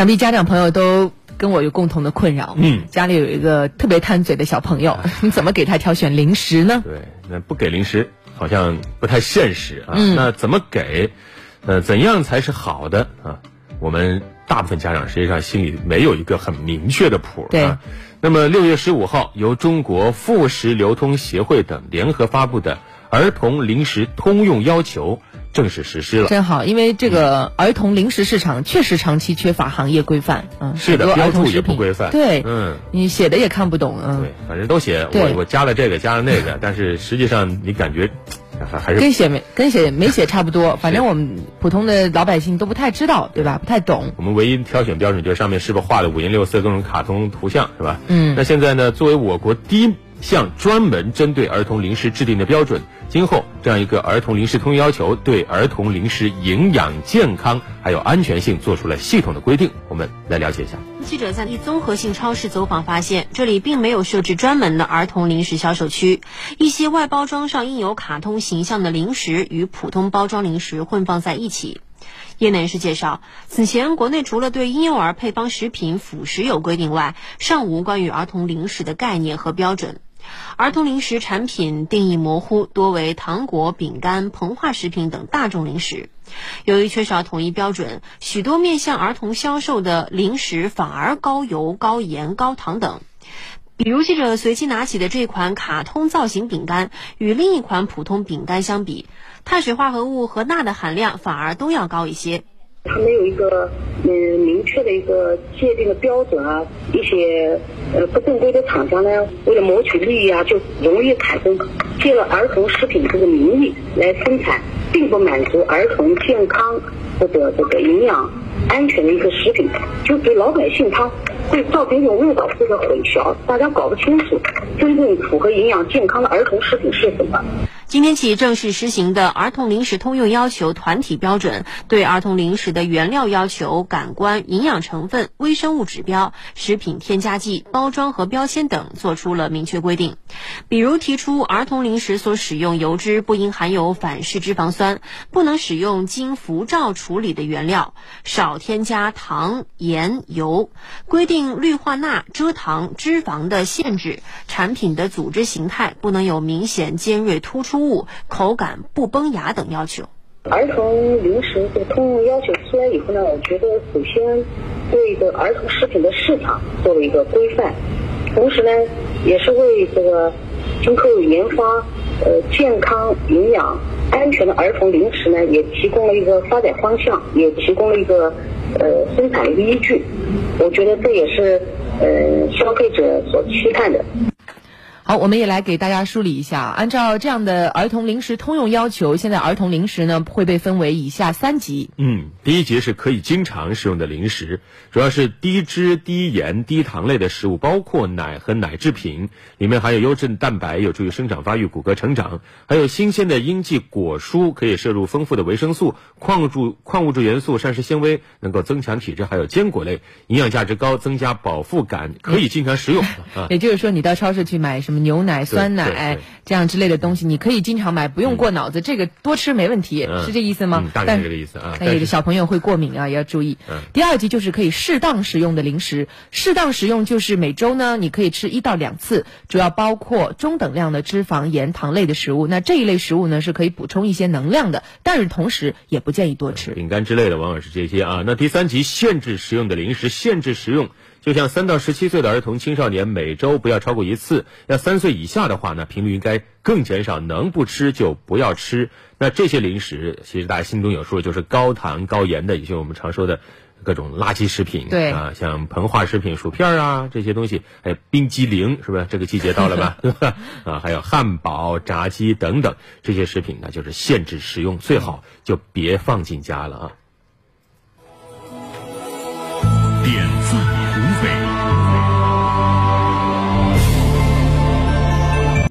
想必家长朋友都跟我有共同的困扰。嗯，家里有一个特别贪嘴的小朋友，你怎么给他挑选零食呢？对，那不给零食好像不太现实啊。嗯那怎么给？呃，怎样才是好的啊？我们大部分家长实际上心里没有一个很明确的谱对啊。那么六月十五号，由中国副食流通协会等联合发布的《儿童零食通用要求》正式实施了。真好，因为这个儿童零食市场确实长期缺乏行业规范。嗯，是的标注也不规范对，嗯，你写的也看不懂。嗯，对，反正都写我我加了这个加了那个，但是实际上你感觉还还是跟写没跟写没写差不多，反正我们普通的老百姓都不太知道，对吧？不太懂。我们唯一挑选标准就是上面是不是画的五颜六色各种卡通图像，是吧？嗯那现在呢，作为我国第一项专门针对儿童零食制定的标准，今后这样一个儿童零食通要求，对儿童零食营养、健康还有安全性做出了系统的规定。我们来了解一下。记者在一综合性超市走访发现，这里并没有设置专门的儿童零食销售区，一些外包装上印有卡通形象的零食与普通包装零食混放在一起。业内人士介绍，此前国内除了对婴幼儿配方食品辅食有规定外，尚无关于儿童零食的概念和标准。儿童零食产品定义模糊，多为糖果、饼干、膨化食品等大众零食。由于缺少统一标准，许多面向儿童销售的零食反而高油、高盐、高糖等。比如，记者随机拿起的这款卡通造型饼干，与另一款普通饼干相比，碳水化合物和钠的含量反而都要高一些。它没有一个嗯明确的一个界定的标准啊，一些呃不正规的厂家呢，为了谋取利益啊，就容易产生借了儿童食品这个名义来生产，并不满足儿童健康或者这个营养安全的一个食品，就给老百姓他会造成一种误导或者混淆，大家搞不清楚真正符合营养健康的儿童食品是什么。今天起正式实行的《儿童零食通用要求》团体标准，对儿童零食的原料要求、感官、营养成分、微生物指标、食品添加剂、包装和标签等做出了明确规定。比如提出，儿童零食所使用油脂不应含有反式脂肪酸，不能使用经辐照处理的原料，少添加糖、盐、油，规定氯化钠、蔗糖、脂肪的限制，产品的组织形态不能有明显尖锐突出物，口感不崩牙等要求。儿童零食这个通用要求出来以后呢，我觉得首先对这个儿童食品的市场做了一个规范，同时呢，也是为这个今后研发呃健康、营养、安全的儿童零食呢，也提供了一个发展方向，也提供了一个呃生产的一个依据。我觉得这也是呃消费者所期盼的。好，我们也来给大家梳理一下。按照这样的儿童零食通用要求，现在儿童零食呢会被分为以下三级。嗯，第一级是可以经常食用的零食，主要是低脂、低盐、低糖类的食物，包括奶和奶制品，里面含有优质蛋白，有助于生长发育、骨骼成长；还有新鲜的应季果蔬，可以摄入丰富的维生素、矿物质、矿物质元素、膳食纤维，能够增强体质；还有坚果类，营养价值高，增加饱腹感，可以经常食用 啊。也就是说，你到超市去买什么牛奶、酸奶这样之类的东西，你可以经常买，不用过脑子，这个多吃没问题，嗯是这意思吗？嗯大概但是这个意思啊但有的但是小朋友会过敏啊，也要注意。嗯第二级就是可以适当食用的零食，适当食用就是每周呢你可以吃一到两次，主要包括中等量的脂肪、盐、糖类的食物。那这一类食物呢是可以补充一些能量的，但是同时也不建议多吃。饼干之类的，往往是这些啊。那第三级限制食用的零食，限制食用，就像三到十七岁的儿童、青少年，每周不要超过一次；那三岁以下的话呢，频率应该更减少，能不吃就不要吃。那这些零食，其实大家心中有数，就是高糖高盐的，也就是我们常说的。各种垃圾食品，对啊，像膨化食品、薯片啊这些东西，还有冰激凌，是不是？这个季节到了吧？对吧？啊，还有汉堡、炸鸡等等这些食品呢，就是限制食用，最好就别放进家了啊。点赞。Thursday.